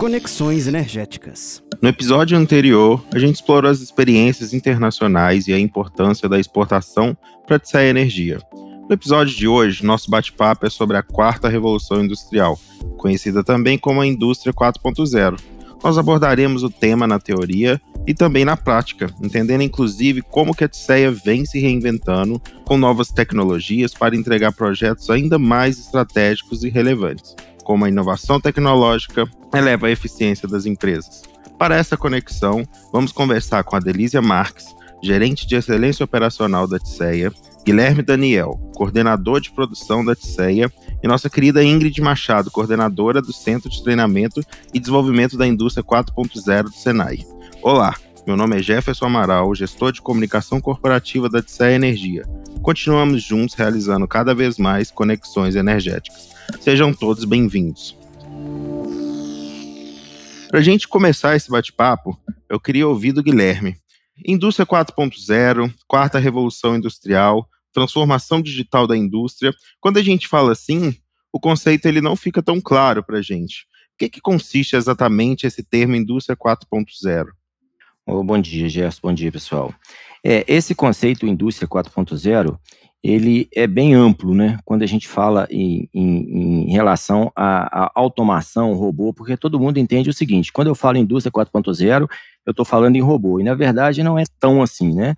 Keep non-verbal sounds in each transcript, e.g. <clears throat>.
Conexões Energéticas. No episódio anterior, a gente explorou as experiências internacionais e a importância da exportação para Tseia Energia. No episódio de hoje, nosso bate-papo é sobre a quarta revolução industrial, conhecida também como a Indústria 4.0. Nós abordaremos o tema na teoria e também na prática, entendendo inclusive como que a TSEA vem se reinventando com novas tecnologias para entregar projetos ainda mais estratégicos e relevantes, como a inovação tecnológica eleva a eficiência das empresas. Para essa conexão, vamos conversar com a Delísia Marques, gerente de excelência operacional da TSEA, Guilherme Daniel, coordenador de produção da TSEA, e nossa querida Ingrid Machado, coordenadora do Centro de Treinamento e Desenvolvimento da Indústria 4.0 do Senai. Olá, meu nome é Jefferson Amaral, gestor de comunicação corporativa da TSEA Energia. Continuamos juntos realizando cada vez mais conexões energéticas. Sejam todos bem-vindos. Para a gente começar esse bate-papo, eu queria ouvir do Guilherme. Indústria 4.0, quarta revolução industrial, transformação digital da indústria. Quando a gente fala assim, o conceito ele não fica tão claro para a gente. O que, que consiste exatamente esse termo indústria 4.0? Oh, bom dia, Gerson. Bom dia, pessoal. É, esse conceito indústria 4.0 ele é bem amplo, né? Quando a gente fala em, em, em relação à, automação, robô, porque todo mundo entende o seguinte: quando eu falo indústria 4.0, eu estou falando em robô, e na verdade não é tão assim, né?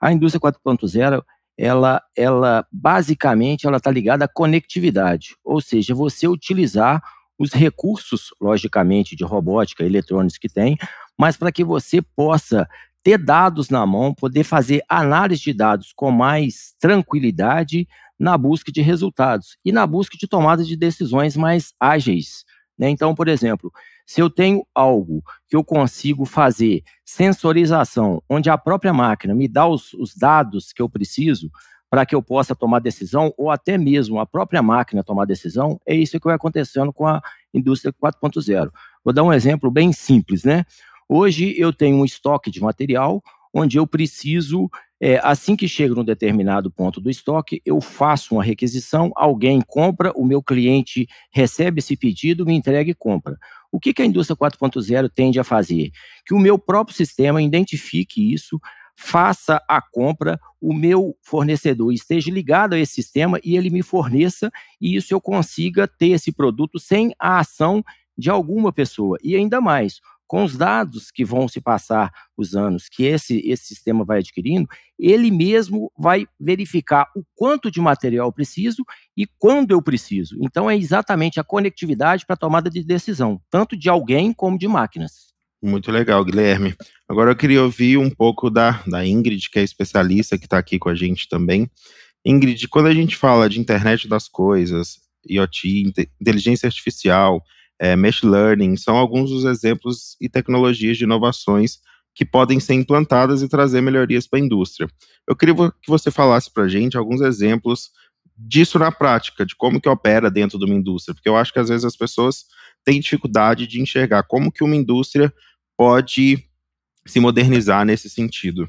A indústria 4.0 ela, ela basicamente ela está ligada à conectividade, ou seja, você utilizar os recursos, logicamente, de robótica, eletrônicos que tem, mas para que você possa ter dados na mão, poder fazer análise de dados com mais tranquilidade na busca de resultados e na busca de tomada de decisões mais ágeis. Né? Então, por exemplo, se eu tenho algo que eu consigo fazer sensorização, onde a própria máquina me dá os, os dados que eu preciso para que eu possa tomar decisão, ou até mesmo a própria máquina tomar decisão, é isso que vai acontecendo com a indústria 4.0. Vou dar um exemplo bem simples, né? Hoje eu tenho um estoque de material onde eu preciso, é, assim que chega num determinado ponto do estoque, eu faço uma requisição, alguém compra, o meu cliente recebe esse pedido, me entrega e compra. O que, que a indústria 4.0 tende a fazer? Que o meu próprio sistema identifique isso, faça a compra, o meu fornecedor esteja ligado a esse sistema e ele me forneça, e isso eu consiga ter esse produto sem a ação de alguma pessoa. E ainda mais, com os dados que vão se passar os anos que esse, esse sistema vai adquirindo, ele mesmo vai verificar o quanto de material eu preciso e quando eu preciso. Então, é exatamente a conectividade para tomada de decisão, tanto de alguém como de máquinas. Muito legal, Guilherme. Agora eu queria ouvir um pouco da, da Ingrid, que é especialista, que está aqui com a gente também. Ingrid, quando a gente fala de internet das coisas, IoT, inteligência artificial, é, machine learning, são alguns dos exemplos e tecnologias de inovações que podem ser implantadas e trazer melhorias para a indústria. Eu queria que você falasse para a gente alguns exemplos disso na prática, de como que opera dentro de uma indústria, porque eu acho que às vezes as pessoas têm dificuldade de enxergar como que uma indústria pode se modernizar nesse sentido.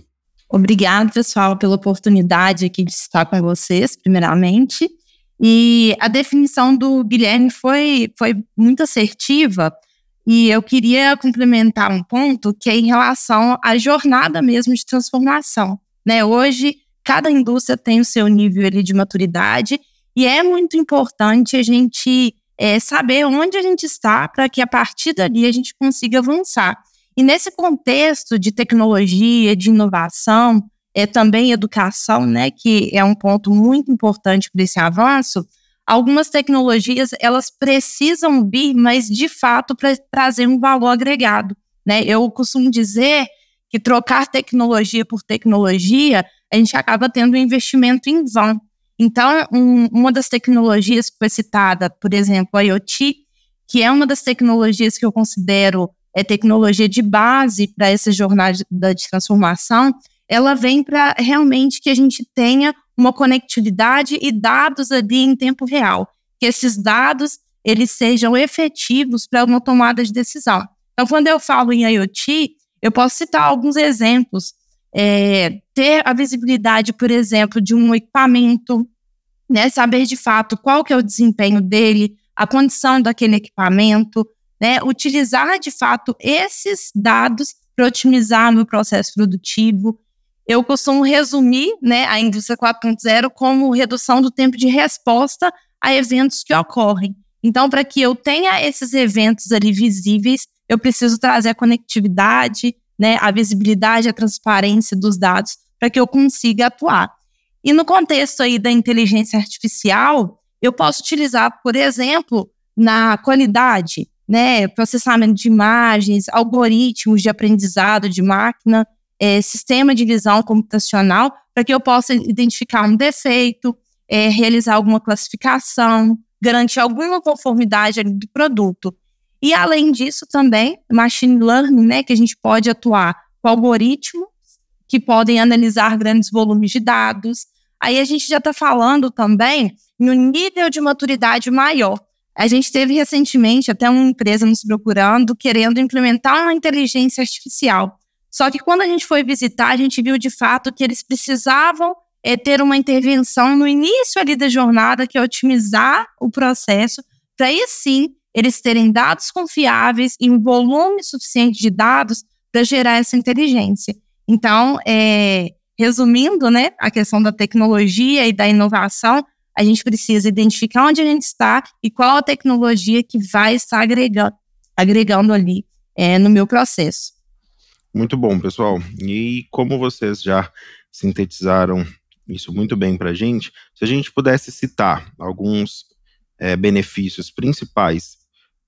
Obrigada, pessoal, pela oportunidade aqui de estar com vocês, primeiramente. E a definição do Guilherme foi, foi muito assertiva, e eu queria complementar um ponto que é em relação à jornada mesmo de transformação. Né? Hoje, cada indústria tem o seu nível ali, de maturidade, e é muito importante a gente é, saber onde a gente está para que a partir dali a gente consiga avançar. E nesse contexto de tecnologia, de inovação, é, também educação, né, que é um ponto muito importante para esse avanço, algumas tecnologias elas precisam vir, mas de fato para trazer um valor agregado. Né? Eu costumo dizer que trocar tecnologia por tecnologia, a gente acaba tendo um investimento em vão. Então, um, uma das tecnologias que foi citada, por exemplo, a IoT, que é uma das tecnologias que eu considero é tecnologia de base para essa jornada de transformação, ela vem para realmente que a gente tenha uma conectividade e dados ali em tempo real, que esses dados eles sejam efetivos para uma tomada de decisão. Então, quando eu falo em IoT, eu posso citar alguns exemplos. É, ter a visibilidade, por exemplo, de um equipamento, né, saber de fato qual que é o desempenho dele, a condição daquele equipamento, né, utilizar de fato esses dados para otimizar meu processo produtivo. Eu costumo resumir né, a indústria 4.0 como redução do tempo de resposta a eventos que ocorrem. Então, para que eu tenha esses eventos ali visíveis, eu preciso trazer a conectividade, né, a visibilidade, a transparência dos dados para que eu consiga atuar. E no contexto aí da inteligência artificial, eu posso utilizar, por exemplo, na qualidade, né, processamento de imagens, algoritmos de aprendizado de máquina, é, sistema de visão computacional, para que eu possa identificar um defeito, é, realizar alguma classificação, garantir alguma conformidade do produto. E além disso também, machine learning, né, que a gente pode atuar com algoritmos que podem analisar grandes volumes de dados. Aí a gente já está falando também no nível de maturidade maior. A gente teve recentemente até uma empresa nos procurando, querendo implementar uma inteligência artificial. Só que quando a gente foi visitar, a gente viu de fato que eles precisavam é, ter uma intervenção no início ali da jornada, que é otimizar o processo, para aí sim eles terem dados confiáveis e um volume suficiente de dados para gerar essa inteligência. Então, é, resumindo, né, a questão da tecnologia e da inovação, a gente precisa identificar onde a gente está e qual a tecnologia que vai estar agregando, agregando ali é, no meu processo. Muito bom, pessoal. E como vocês já sintetizaram isso muito bem para a gente, se a gente pudesse citar alguns é, benefícios principais,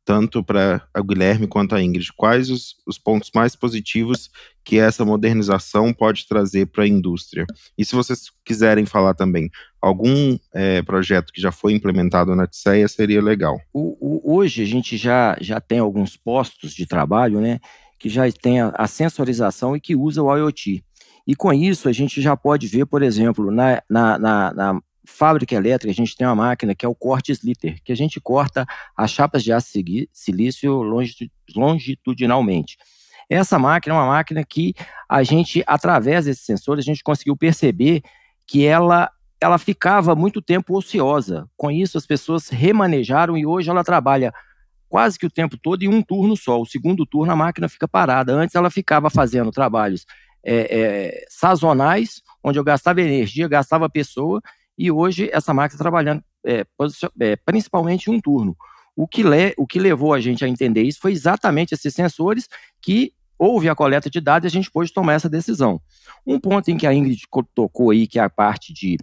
tanto para a Guilherme quanto a Ingrid, quais os, os pontos mais positivos que essa modernização pode trazer para a indústria? E se vocês quiserem falar também algum é, projeto que já foi implementado na TSEA, seria legal. O, o, hoje a gente já, já tem alguns postos de trabalho, né, que já tem a, a sensorização e que usa o IoT. E com isso a gente já pode ver, por exemplo, na, na, na, na fábrica elétrica, a gente tem uma máquina que é o corte slitter, que a gente corta as chapas de aço silício longitudinalmente. Essa máquina é uma máquina que a gente, através desses sensores, a gente conseguiu perceber que ela ela ficava muito tempo ociosa. Com isso, as pessoas remanejaram e hoje ela trabalha quase que o tempo todo em um turno só. O segundo turno a máquina fica parada. Antes ela ficava fazendo trabalhos é, é, sazonais, onde eu gastava energia, gastava pessoa, e hoje essa máquina está trabalhando é, é, principalmente um turno. O que, le, o que levou a gente a entender isso foi exatamente esses sensores que houve a coleta de dados e a gente pôde tomar essa decisão. Um ponto em que a Ingrid tocou aí, que é a parte de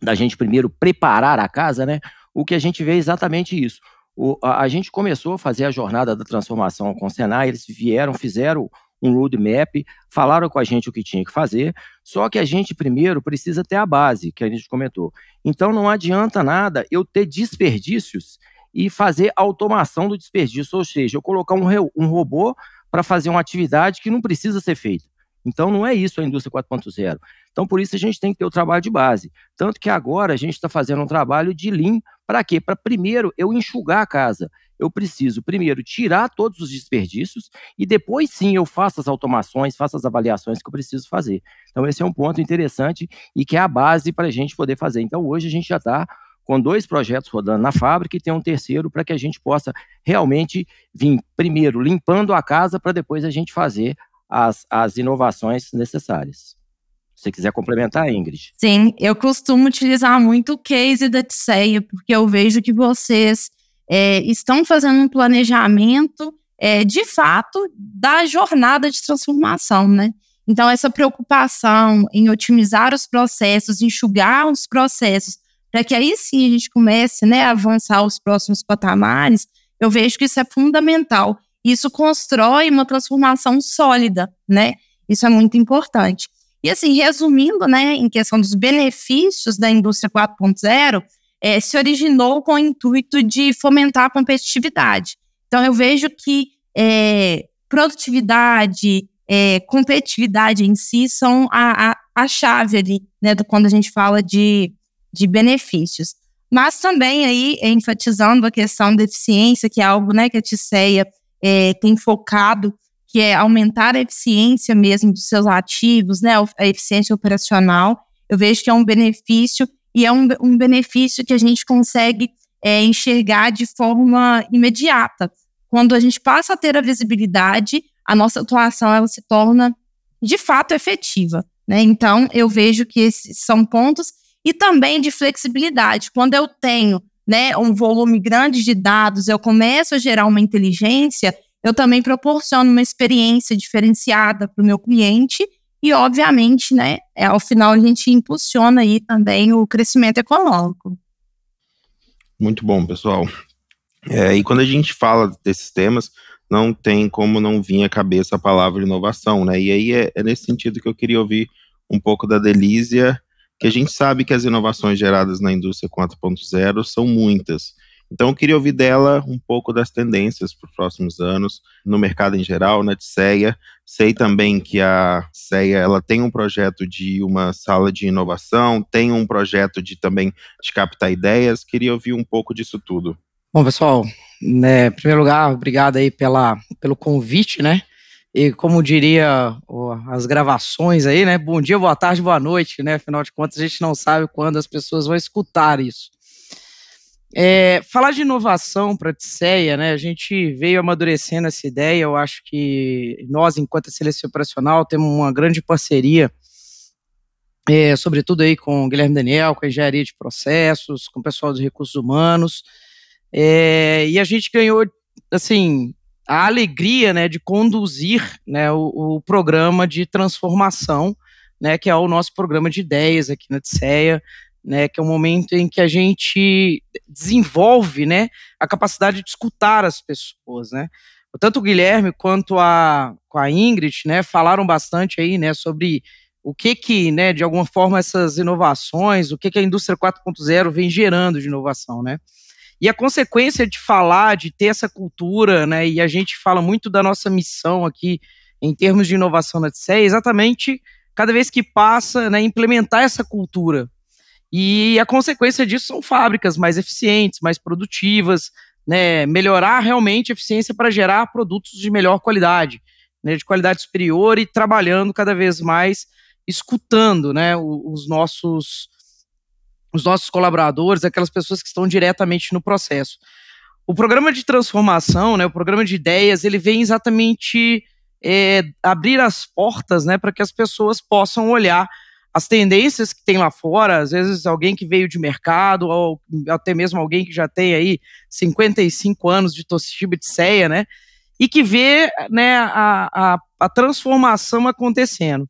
da gente primeiro preparar a casa, né? O que a gente vê é exatamente isso. O, a, a, gente começou a fazer a jornada da transformação com o Senai, eles vieram, fizeram um roadmap, falaram com a gente o que tinha que fazer, só que a gente primeiro precisa ter a base, que a gente comentou. Então não adianta nada eu ter desperdícios e fazer automação do desperdício, ou seja, eu colocar um, um robô para fazer uma atividade que não precisa ser feita. Então não é isso a indústria 4.0. Então por isso a gente tem que ter o trabalho de base. Tanto que agora a gente está fazendo um trabalho de Lean para quê? Para primeiro eu enxugar a casa. Eu preciso primeiro tirar todos os desperdícios e depois sim eu faço as automações, faço as avaliações que eu preciso fazer. Então esse é um ponto interessante e que é a base para a gente poder fazer. Então hoje a gente já está com dois projetos rodando na fábrica e tem um terceiro para que a gente possa realmente vir primeiro limpando a casa para depois a gente fazer as, as inovações necessárias. Se você quiser complementar, Ingrid. Sim, eu costumo utilizar muito o case da TSEA, porque eu vejo que vocês é, estão fazendo um planejamento, é, de fato, da jornada de transformação, né? Então, essa preocupação em otimizar os processos, enxugar os processos, para que aí sim a gente comece né, a avançar os próximos patamares, eu vejo que isso é fundamental. Isso constrói uma transformação sólida, né? Isso é muito importante. E assim, resumindo, né, em questão dos benefícios da indústria 4.0, é, se originou com o intuito de fomentar a competitividade. Então, eu vejo que é, produtividade, é, competitividade em si são a, a, a chave ali, né, do, quando a gente fala de, de benefícios. Mas também aí, enfatizando a questão da eficiência, que é algo né, que a TICEA é, tem focado, que é aumentar a eficiência mesmo dos seus ativos, né, a eficiência operacional. Eu vejo que é um benefício e é um, um benefício que a gente consegue é, enxergar de forma imediata, quando a gente passa a ter a visibilidade, a nossa atuação ela se torna de fato efetiva. Né? Então, eu vejo que esses são pontos e também de flexibilidade. Quando eu tenho né, um volume grande de dados, eu começo a gerar uma inteligência, eu também proporciono uma experiência diferenciada para o meu cliente e, obviamente, né, é, ao final a gente impulsiona aí também o crescimento econômico. Muito bom, pessoal. É, e quando a gente fala desses temas, não tem como não vir à cabeça a palavra inovação, né? E aí é, é nesse sentido que eu queria ouvir um pouco da Delísia, que a gente sabe que as inovações geradas na indústria 4.0 são muitas. Então, eu queria ouvir dela um pouco das tendências para os próximos anos, no mercado em geral, na TCEA. Sei também que a CEA ela tem um projeto de uma sala de inovação, tem um projeto de também de captar ideias. Queria ouvir um pouco disso tudo. Bom, pessoal, né, em primeiro lugar, obrigado aí pela, pelo convite, né? E como diria as gravações aí, né? Bom dia, boa tarde, boa noite, né? Afinal de contas, a gente não sabe quando as pessoas vão escutar isso. É, falar de inovação para a Tisseia, né? A gente veio amadurecendo essa ideia. Eu acho que nós, enquanto Excelência Operacional, temos uma grande parceria, é, sobretudo aí com o Guilherme Daniel, com a engenharia de processos, com o pessoal dos recursos humanos. É, e a gente ganhou, assim, a alegria né, de conduzir né, o, o, programa de transformação, né, que é o nosso programa de ideias aqui na TCEA, né, que é o momento em que a gente desenvolve né, a capacidade de escutar as pessoas. Né. Tanto o Guilherme quanto a, a Ingrid né, falaram bastante aí né, sobre o que que, né, de alguma forma, essas inovações, o que que a indústria 4.0 vem gerando de inovação, né? E a consequência de falar, de ter essa cultura, né, e a gente fala muito da nossa missão aqui em termos de inovação na TCE, é exatamente cada vez que passa, né, implementar essa cultura. E a consequência disso são fábricas mais eficientes, mais produtivas, né, melhorar realmente a eficiência para gerar produtos de melhor qualidade, né, de qualidade superior e trabalhando cada vez mais, escutando né, os nossos os nossos colaboradores, aquelas pessoas que estão diretamente no processo. O programa de transformação, né, o programa de ideias, ele vem exatamente é, abrir as portas né, para que as pessoas possam olhar as tendências que tem lá fora, às vezes alguém que veio de mercado, ou até mesmo alguém que já tem aí 55 anos de Toshiba de ceia, né? E que vê né, a, a, a transformação acontecendo.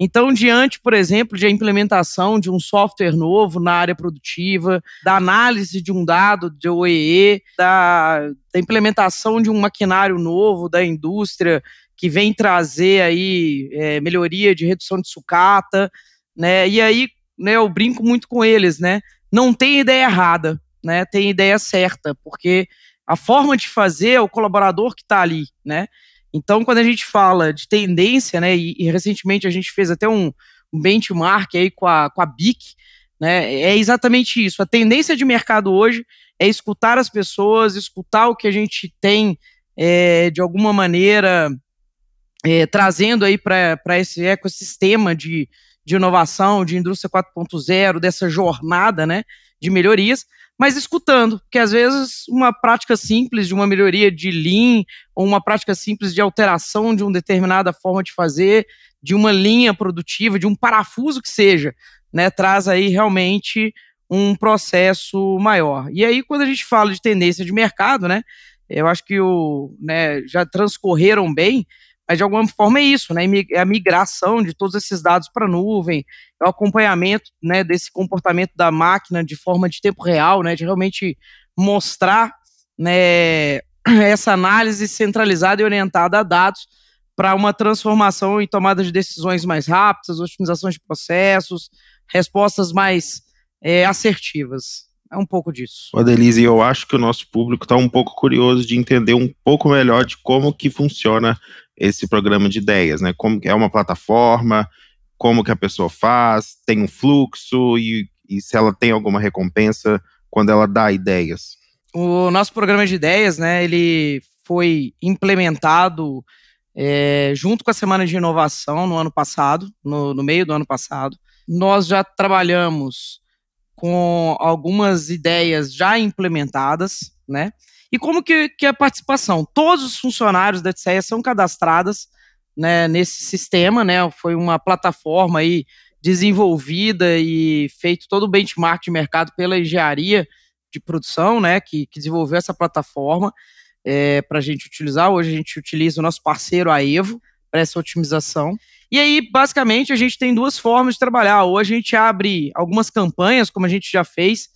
Então, diante, por exemplo, de a implementação de um software novo na área produtiva, da análise de um dado de OEE, da, da implementação de um maquinário novo da indústria que vem trazer aí é, melhoria de redução de sucata, né? E aí, né, eu brinco muito com eles, né? Não tem ideia errada, né? Tem ideia certa, porque a forma de fazer é o colaborador que está ali, né? Então, quando a gente fala de tendência, né, e, e recentemente a gente fez até um, um, benchmark aí com a, com a BIC, né, é exatamente isso. A tendência de mercado hoje é escutar as pessoas, escutar o que a gente tem é, de alguma maneira é, trazendo aí para esse ecossistema de, de inovação, de indústria 4.0, dessa jornada né, de melhorias, mas escutando, que às vezes uma prática simples de uma melhoria de Lean, ou uma prática simples de alteração de uma determinada forma de fazer, de uma linha produtiva, de um parafuso que seja, né, traz aí realmente um processo maior. E aí, quando a gente fala de tendência de mercado, né, eu acho que o, né, já transcorreram bem, mas de alguma forma é isso, né? É a migração de todos esses dados para a nuvem, é o acompanhamento né, desse comportamento da máquina de forma de tempo real, né? De realmente mostrar né, <clears throat> essa análise centralizada e orientada a dados para uma transformação e tomada de decisões mais rápidas, otimização de processos, respostas mais é, assertivas. É um pouco disso. Adelise, eu acho que o nosso público está um pouco curioso de entender um pouco melhor de como que funciona esse programa de ideias, né? Como é uma plataforma, como que a pessoa faz, tem um fluxo e, e se ela tem alguma recompensa quando ela dá ideias. O nosso programa de ideias, né? Ele foi implementado é, junto com a Semana de Inovação no ano passado, no, no meio do ano passado. Nós já trabalhamos com algumas ideias já implementadas, né? E como que, que a participação? Todos os funcionários da TCEA são cadastrados né, nesse sistema, né? Foi uma plataforma aí desenvolvida e feito todo o benchmark de mercado pela engenharia de produção, né, que, que desenvolveu essa plataforma é, para a gente utilizar. Hoje a gente utiliza o nosso parceiro, a Evo, para essa otimização. E aí, basicamente, a gente tem duas formas de trabalhar. Ou a gente abre algumas campanhas, como a gente já fez,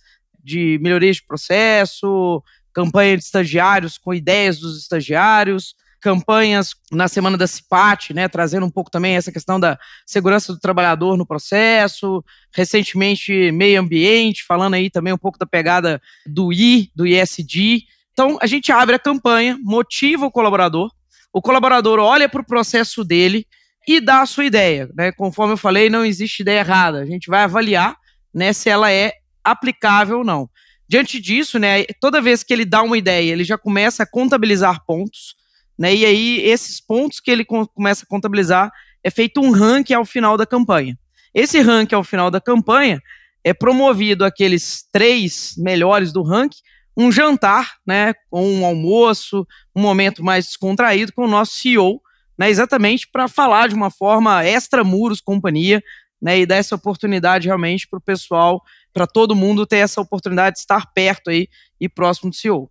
de melhoria de processo, campanha de estagiários com ideias dos estagiários, campanhas na semana da CIPAT, né, trazendo um pouco também essa questão da segurança do trabalhador no processo, recentemente meio ambiente, falando aí também um pouco da pegada do I, do ISD. Então, a gente abre a campanha, motiva o colaborador, o colaborador olha para o processo dele e dá a sua ideia. Né? Conforme eu falei, não existe ideia errada. A gente vai avaliar né, se ela é aplicável ou não. Diante disso, né, toda vez que ele dá uma ideia, ele já começa a contabilizar pontos. Né? E aí, esses pontos que ele começa a contabilizar, é feito um ranking ao final da campanha. Esse ranking ao final da campanha é promovido aqueles três melhores do ranking, um jantar, né, um almoço, um momento mais descontraído com o nosso CEO, né, exatamente para falar de uma forma extra muros companhia, né, e dar essa oportunidade realmente para o pessoal, para todo mundo ter essa oportunidade de estar perto aí e próximo do CEO.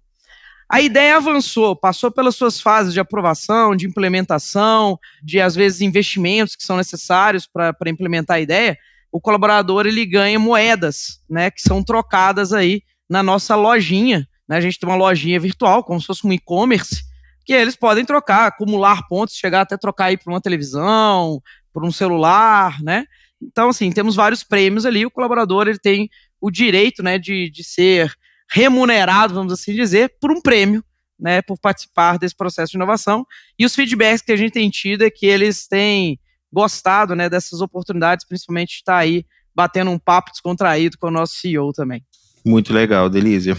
A ideia avançou, passou pelas suas fases de aprovação, de implementação, de às vezes investimentos que são necessários para implementar a ideia. O colaborador ele ganha moedas, né, que são trocadas aí na nossa lojinha. Né? A gente tem uma lojinha virtual, como se fosse um e-commerce, que eles podem trocar, acumular pontos, chegar até trocar aí para uma televisão, por um celular, né? Então, assim, temos vários prêmios ali. O colaborador ele tem o direito, né, de, de ser remunerado, vamos assim dizer, por um prêmio, né, por participar desse processo de inovação. E os feedbacks que a gente tem tido é que eles têm gostado, né, dessas oportunidades, principalmente estar aí batendo um papo descontraído com o nosso CEO também. Muito legal, Delícia.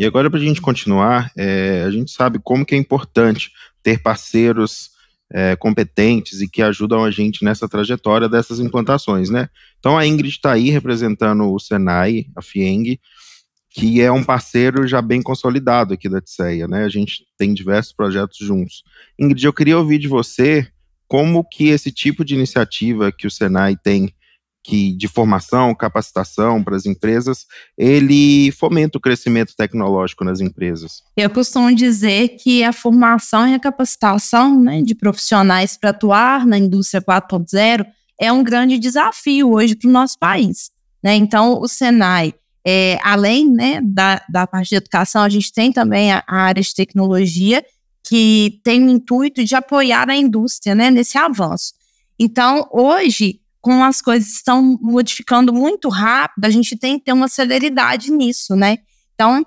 E agora, para a gente continuar, é, a gente sabe como que é importante ter parceiros é, competentes e que ajudam a gente nessa trajetória dessas implantações, né? Então, a Ingrid está aí representando o Senai, a FIENG, que é um parceiro já bem consolidado aqui da TSEA, né? A gente tem diversos projetos juntos. Ingrid, eu queria ouvir de você como que esse tipo de iniciativa que o Senai tem que de formação, capacitação para as empresas, ele fomenta o crescimento tecnológico nas empresas. Eu costumo dizer que a formação e a capacitação né, de profissionais para atuar na indústria 4.0 é um grande desafio hoje para o nosso país. Né? Então, o Senai é, além né, da, da parte de educação, a gente tem também a, a, área de tecnologia, que tem o intuito de apoiar a indústria né, nesse avanço. Então, hoje, como as coisas estão modificando muito rápido, a gente tem que ter uma celeridade nisso, né? Então,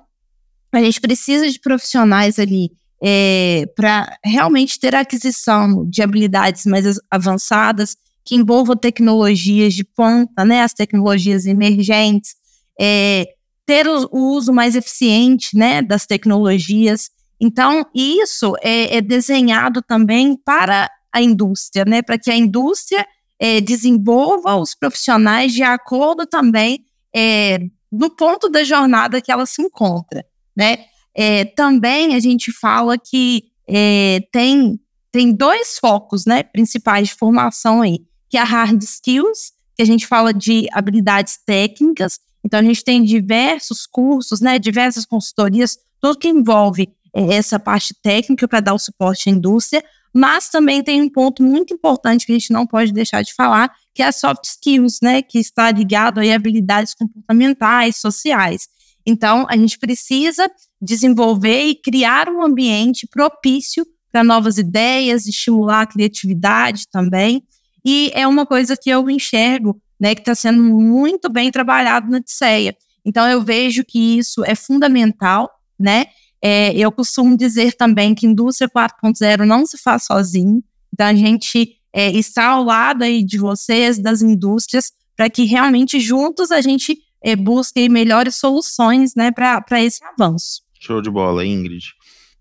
a gente precisa de profissionais ali é, para realmente ter aquisição de habilidades mais avançadas, que envolvam tecnologias de ponta, né? As tecnologias emergentes, é, ter o, uso mais eficiente né, das tecnologias. Então, isso é, é desenhado também para a indústria, né, para que a indústria é, desenvolva os profissionais de acordo também é, no ponto da jornada que ela se encontra. Né? É, também a gente fala que é, tem, tem dois focos né, principais de formação aí, que é a hard skills, que a gente fala de habilidades técnicas, então, a gente tem diversos cursos, né, diversas consultorias, tudo que envolve é, essa parte técnica para dar o suporte à indústria, mas também tem um ponto muito importante que a gente não pode deixar de falar, que é a soft skills, né, que está ligado a habilidades comportamentais, sociais. Então, a gente precisa desenvolver e criar um ambiente propício para novas ideias, estimular a criatividade também. E é uma coisa que eu enxergo né, que está sendo muito bem trabalhado na TCEA. Então, eu vejo que isso é fundamental, né? É, eu costumo dizer também que indústria 4.0 não se faz sozinho, então a gente é, está ao lado aí de vocês, das indústrias, para que realmente juntos a gente é, busque melhores soluções né, para esse avanço. Show de bola, Ingrid.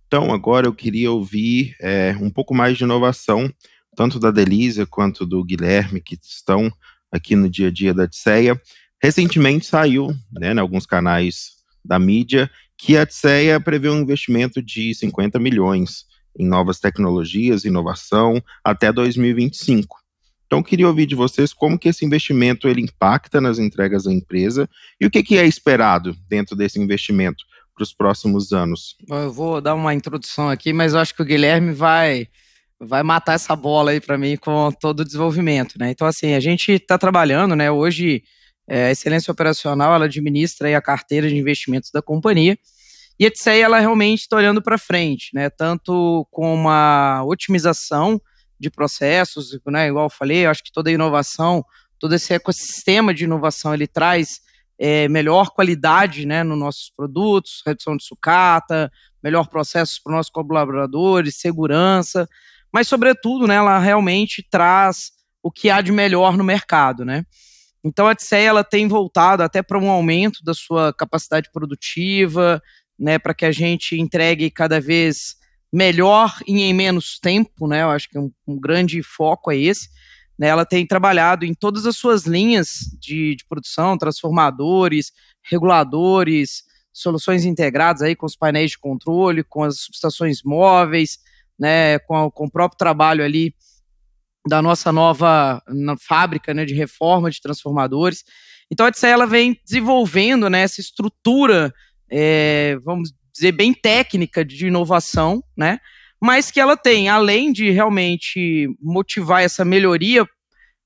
Então, agora eu queria ouvir é, um pouco mais de inovação, tanto da Delícia quanto do Guilherme, que estão aqui no dia a dia da Odisseia. Recentemente saiu, né, em alguns canais da mídia, que a TSEA prevê um investimento de 50 milhões em novas tecnologias, inovação, até 2025. Então, queria ouvir de vocês como que esse investimento ele impacta nas entregas da empresa e o que, que é esperado dentro desse investimento para os próximos anos. Eu vou dar uma introdução aqui, mas eu acho que o Guilherme vai vai matar essa bola aí para mim com todo o desenvolvimento, né? Então, assim, a gente está trabalhando, né? Hoje, é, a excelência operacional, ela administra a carteira de investimentos da companhia, e a TCE, ela realmente está olhando para frente, né? Tanto com uma otimização de processos, né? Igual eu falei, eu acho que toda inovação, todo esse ecossistema de inovação, ele traz é, melhor qualidade né, nos nossos produtos, redução de sucata, melhor processos para os nossos colaboradores, segurança, mas, sobretudo, né, ela realmente traz o que há de melhor no mercado. Né? Então, a TCE ela tem voltado até para um aumento da sua capacidade produtiva, né, para que a gente entregue cada vez melhor e em menos tempo, né? Eu acho que um, um grande foco é esse. Né, ela tem trabalhado em todas as suas linhas de, de, produção, transformadores, reguladores, soluções integradas aí com os painéis de controle, com as subestações móveis, né, com, com o próprio trabalho ali da nossa nova fábrica né, de reforma de transformadores. Então a TCE ela vem desenvolvendo né, essa estrutura, é, vamos dizer, bem técnica de inovação, né? mas que ela tem, além de realmente motivar essa melhoria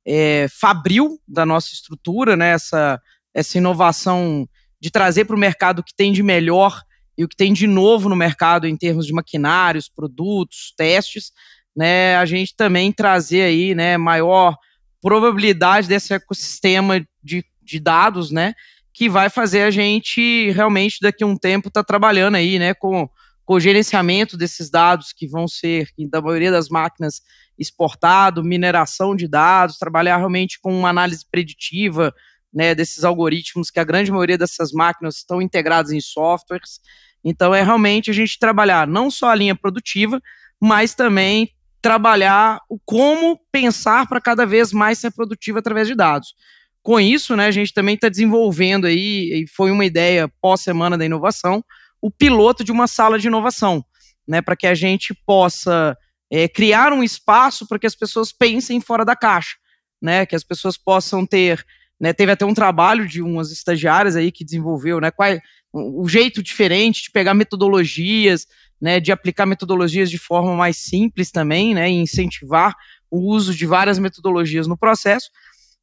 é, fabril da nossa estrutura, né, essa, essa inovação de trazer para o mercado o que tem de melhor e o que tem de novo no mercado em termos de maquinários, produtos, testes, né, a gente também trazer aí, né, maior probabilidade desse ecossistema de, de dados, né, que vai fazer a gente realmente daqui a um tempo estar tá trabalhando aí, né, com com o gerenciamento desses dados que vão ser, da maioria das máquinas, exportado, mineração de dados, trabalhar realmente com uma análise preditiva né, desses algoritmos, que a grande maioria dessas máquinas estão integradas em softwares. Então, é realmente a gente trabalhar não só a linha produtiva, mas também trabalhar o como pensar para cada vez mais ser produtivo através de dados. Com isso, né, a gente também está desenvolvendo aí, e foi uma ideia pós-semana da inovação, o piloto de uma sala de inovação, né, para que a gente possa é, criar um espaço para que as pessoas pensem fora da caixa, né, que as pessoas possam ter, né, teve até um trabalho de umas estagiárias aí que desenvolveu, né, qual o jeito diferente de pegar metodologias, né, de aplicar metodologias de forma mais simples também, né, e incentivar o uso de várias metodologias no processo,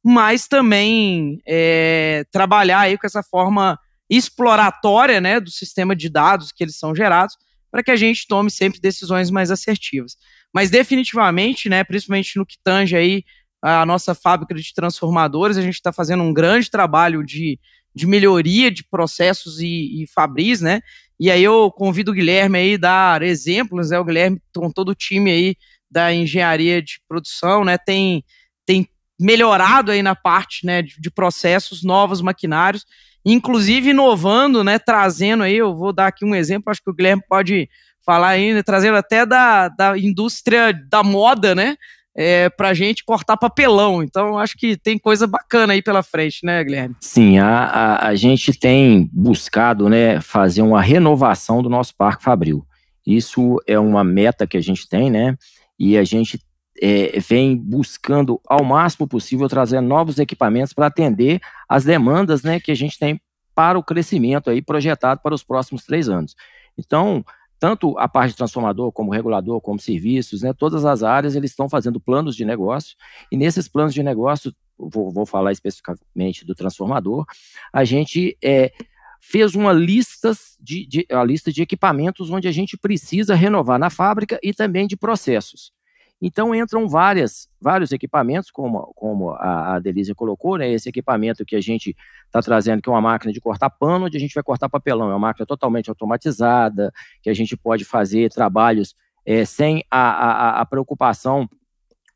mas também é, trabalhar aí com essa forma exploratória né, do sistema de dados que eles são gerados, para que a gente tome sempre decisões mais assertivas. Mas definitivamente, né, principalmente no que tange aí a nossa fábrica de transformadores, a gente está fazendo um grande trabalho de, de melhoria de processos e, e fabris, né? E aí eu convido o Guilherme aí dar exemplos, né? O Guilherme com todo o time aí da engenharia de produção, né? Tem, tem melhorado aí na parte né, de, de processos, novos maquinários, inclusive inovando, né, trazendo aí, eu vou dar aqui um exemplo, acho que o Guilherme pode falar ainda, trazendo até da, da indústria da moda, né, é, para a gente cortar papelão. Então, acho que tem coisa bacana aí pela frente, né, Guilherme? Sim, a, a, a gente tem buscado né, fazer uma renovação do nosso parque Fabril. Isso é uma meta que a gente tem, né? E a gente é, vem buscando ao máximo possível trazer novos equipamentos para atender as demandas né, que a gente tem para o crescimento aí projetado para os próximos três anos. Então, tanto a parte de transformador, como regulador, como serviços, né, todas as áreas eles estão fazendo planos de negócio, e nesses planos de negócio, vou, vou falar especificamente do transformador, a gente é, fez uma lista de, de, a lista de equipamentos onde a gente precisa renovar na fábrica e também de processos. Então entram várias, vários equipamentos, como, como a, a Delícia colocou, né? Esse equipamento que a gente está trazendo, que é uma máquina de cortar pano, onde a gente vai cortar papelão. É uma máquina totalmente automatizada, que a gente pode fazer trabalhos é, sem a, a, a preocupação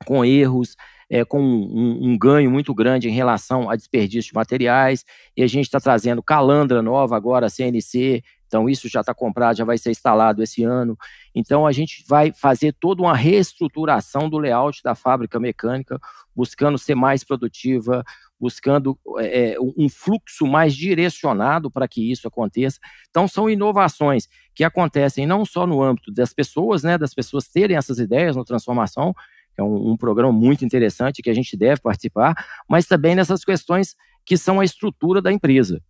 com erros, é, com um, um, ganho muito grande em relação a desperdício de materiais, e a gente está trazendo calandra nova agora, CNC, então, isso já está comprado, já vai ser instalado esse ano. Então, a gente vai fazer toda uma reestruturação do layout da fábrica mecânica, buscando ser mais produtiva, buscando é, um fluxo mais direcionado para que isso aconteça. Então, são inovações que acontecem não só no âmbito das pessoas, né, das pessoas terem essas ideias no transformação, que é um, um programa muito interessante que a gente deve participar, mas também nessas questões que são a estrutura da empresa.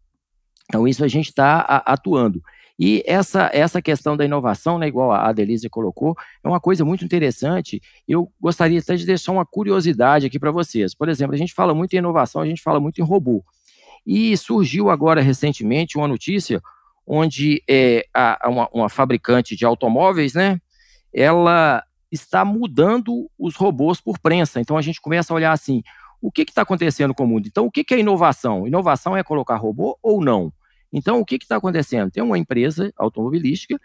Então, isso a gente está atuando. E essa, essa questão da inovação, né, igual a Delise colocou, é uma coisa muito interessante. Eu gostaria até de deixar uma curiosidade aqui para vocês. Por exemplo, a gente fala muito em inovação, a gente fala muito em robô. E surgiu agora recentemente uma notícia onde é, a, uma, uma fabricante de automóveis, né, ela está mudando os robôs por prensa. Então a gente começa a olhar assim, o que está acontecendo com o mundo? Então, o que, que é inovação? Inovação é colocar robô ou não? Então, o que está acontecendo? Tem uma empresa automobilística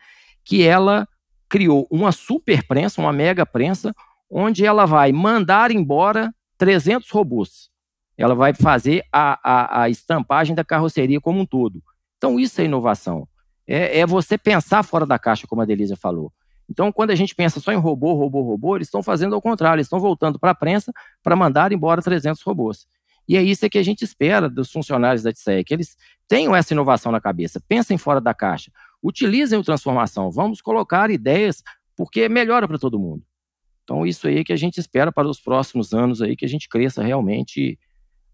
que ela criou uma super prensa, uma mega prensa, onde ela vai mandar embora 300 robôs. Ela vai fazer a, a, a estampagem da carroceria como um todo. Então, isso é inovação. É, é você pensar fora da caixa, como a Delícia falou. Então, quando a gente pensa só em robô, robô, robô, eles estão fazendo ao contrário, eles estão voltando para a prensa para mandar embora 300 robôs. E é isso que a gente espera dos funcionários da TSEC, que eles tenham essa inovação na cabeça, pensem fora da caixa, utilizem o transformação, vamos colocar ideias, porque melhora para todo mundo. Então, isso aí que a gente espera para os próximos anos aí, que a gente cresça realmente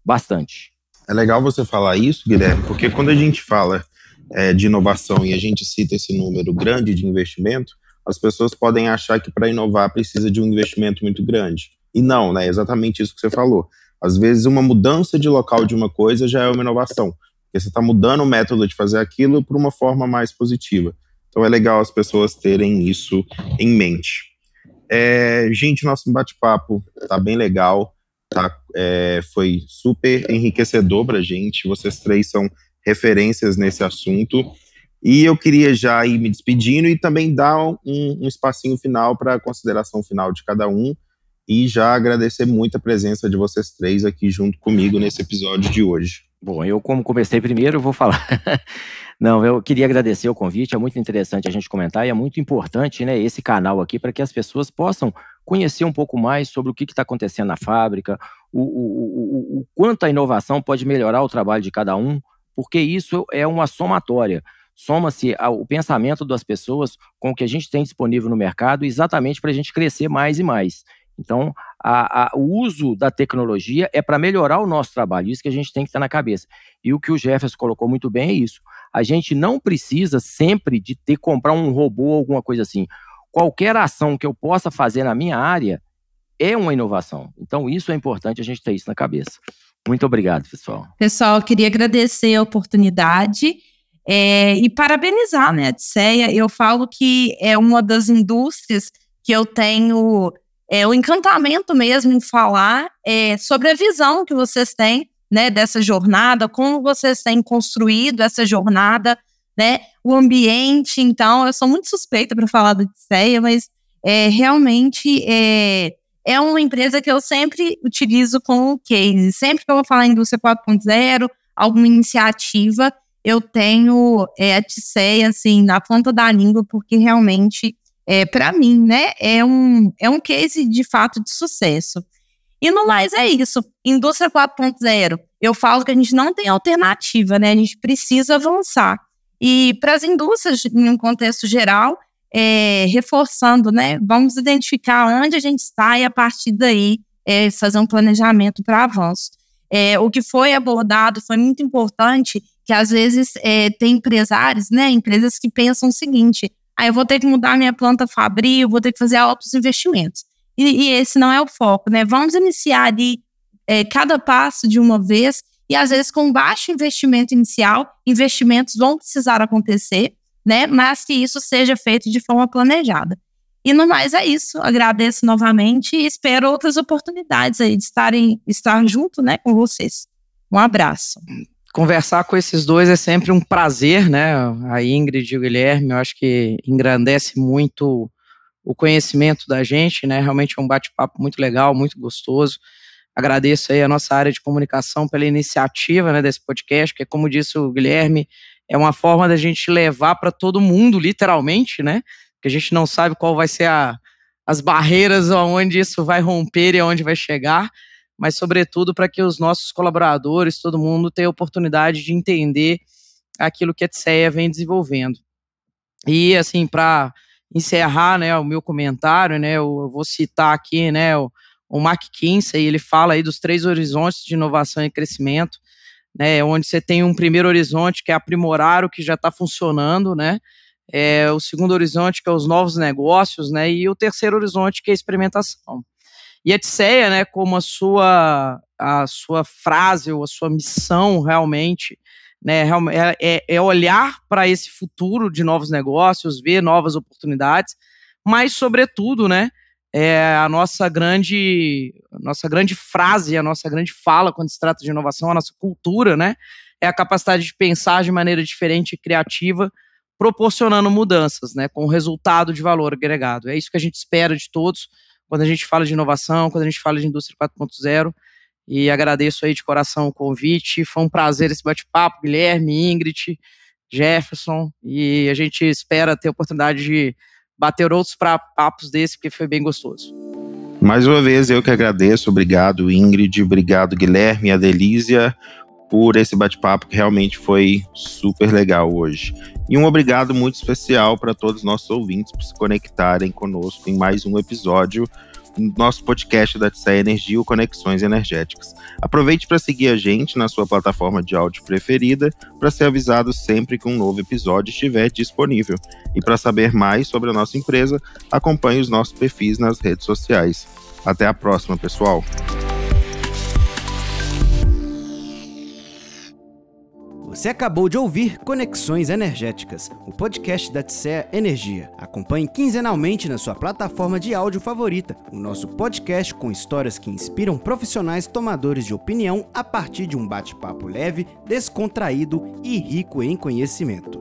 bastante. É legal você falar isso, Guilherme, porque quando a gente fala é, de inovação e a gente cita esse número grande de investimento, as pessoas podem achar que para inovar precisa de um investimento muito grande. E não, né? É exatamente isso que você falou. Às vezes, uma mudança de local de uma coisa já é uma inovação, porque você está mudando o método de fazer aquilo por uma forma mais positiva. Então, é legal as pessoas terem isso em mente. É, gente, nosso bate-papo tá bem legal, tá? É, foi super enriquecedor para a gente. Vocês três são referências nesse assunto. E eu queria já ir me despedindo e também dar um, um espacinho final para a consideração final de cada um e já agradecer muito a presença de vocês três aqui junto comigo nesse episódio de hoje. Bom, eu como comecei primeiro, vou falar. <laughs> Não, eu queria agradecer o convite, é muito interessante a gente comentar e é muito importante, né, esse canal aqui para que as pessoas possam conhecer um pouco mais sobre o que está acontecendo na fábrica, o, o, o, o quanto a inovação pode melhorar o trabalho de cada um, porque isso é uma somatória soma-se o pensamento das pessoas com o que a gente tem disponível no mercado exatamente para a gente crescer mais e mais. Então, a, a, o uso da tecnologia é para melhorar o nosso trabalho, isso que a gente tem que estar na cabeça. E o que o Jefferson colocou muito bem é isso. A gente não precisa sempre de ter comprar um robô ou alguma coisa assim. Qualquer ação que eu possa fazer na minha área é uma inovação. Então, isso é importante a gente ter isso na cabeça. Muito obrigado, pessoal. Pessoal, queria agradecer a oportunidade é, e parabenizar né, a Tisseia. Eu falo que é uma das indústrias que eu tenho é, o encantamento mesmo em falar é, sobre a visão que vocês têm né, dessa jornada, como vocês têm construído essa jornada, né, o ambiente. Então, eu sou muito suspeita para falar da Tisseia, mas é, realmente é, é uma empresa que eu sempre utilizo como case. Sempre que eu vou falar em indústria 4.0, alguma iniciativa, eu tenho é, a Tisseia, assim, na ponta da língua, porque realmente, é, para mim, né, é um, é um case de fato de sucesso. E no mais é isso. Indústria 4.0, eu falo que a gente não tem alternativa, né? A gente precisa avançar. E para as indústrias, em um contexto geral, é, reforçando, né? Vamos identificar onde a gente está e a partir daí é, fazer um planejamento para avanço. É, o que foi abordado foi muito importante que às vezes é, tem empresários, né, empresas que pensam o seguinte, aí eu vou ter que mudar minha planta fabril, vou ter que fazer altos investimentos. E, e esse não é o foco, né? Vamos iniciar ali é, cada passo de uma vez e às vezes com baixo investimento inicial, investimentos vão precisar acontecer, né? Mas que isso seja feito de forma planejada. E no mais é isso. Agradeço novamente e espero outras oportunidades aí de estarem estar junto, né, com vocês. Um abraço conversar com esses dois é sempre um prazer, né? A Ingrid e o Guilherme, eu acho que engrandece muito o conhecimento da gente, né? Realmente é um bate-papo muito legal, muito gostoso. Agradeço aí a nossa área de comunicação pela iniciativa, né, desse podcast, que como disse o Guilherme, é uma forma da gente levar para todo mundo, literalmente, né? Que a gente não sabe qual vai ser a, as barreiras aonde isso vai romper e aonde vai chegar, mas sobretudo para que os nossos colaboradores, todo mundo tenha a oportunidade de entender aquilo que a TSEA vem desenvolvendo. E assim, para encerrar, né, o meu comentário, né, eu, vou citar aqui, né, o, o Mark Kinsey, ele fala aí dos três horizontes de inovação e crescimento, né, onde você tem um primeiro horizonte que é aprimorar o que já está funcionando, né, é, o segundo horizonte que é os novos negócios, né, e o terceiro horizonte que é a experimentação. E a TSEA, né, como a sua, a sua frase ou a sua missão realmente, né, é, é, é olhar para esse futuro de novos negócios, ver novas oportunidades, mas, sobretudo, né, é a nossa grande, nossa grande frase, a nossa grande fala quando se trata de inovação, a nossa cultura, né, é a capacidade de pensar de maneira diferente e criativa, proporcionando mudanças, né, com resultado de valor agregado. É isso que a gente espera de todos quando a gente fala de inovação, quando a gente fala de indústria 4.0. E agradeço aí de coração o convite. Foi um prazer esse bate-papo, Guilherme, Ingrid, Jefferson. E a gente espera ter a oportunidade de bater outros pra, papos desse, porque foi bem gostoso. Mais uma vez, eu que agradeço. Obrigado, Ingrid. Obrigado, Guilherme Adelísia, por esse bate-papo que realmente foi super legal hoje. E um obrigado muito especial para todos os nossos ouvintes por se conectarem conosco em mais um episódio do nosso podcast da TCE Energia, o Conexões Energéticas. Aproveite para seguir a gente na sua plataforma de áudio preferida para ser avisado sempre que um novo episódio estiver disponível. E para saber mais sobre a nossa empresa, acompanhe os nossos perfis nas redes sociais. Até a próxima, pessoal! Você acabou de ouvir Conexões Energéticas, o podcast da TSEA Energia. Acompanhe quinzenalmente na sua plataforma de áudio favorita o nosso podcast com histórias que inspiram profissionais tomadores de opinião a partir de um bate-papo leve, descontraído e rico em conhecimento.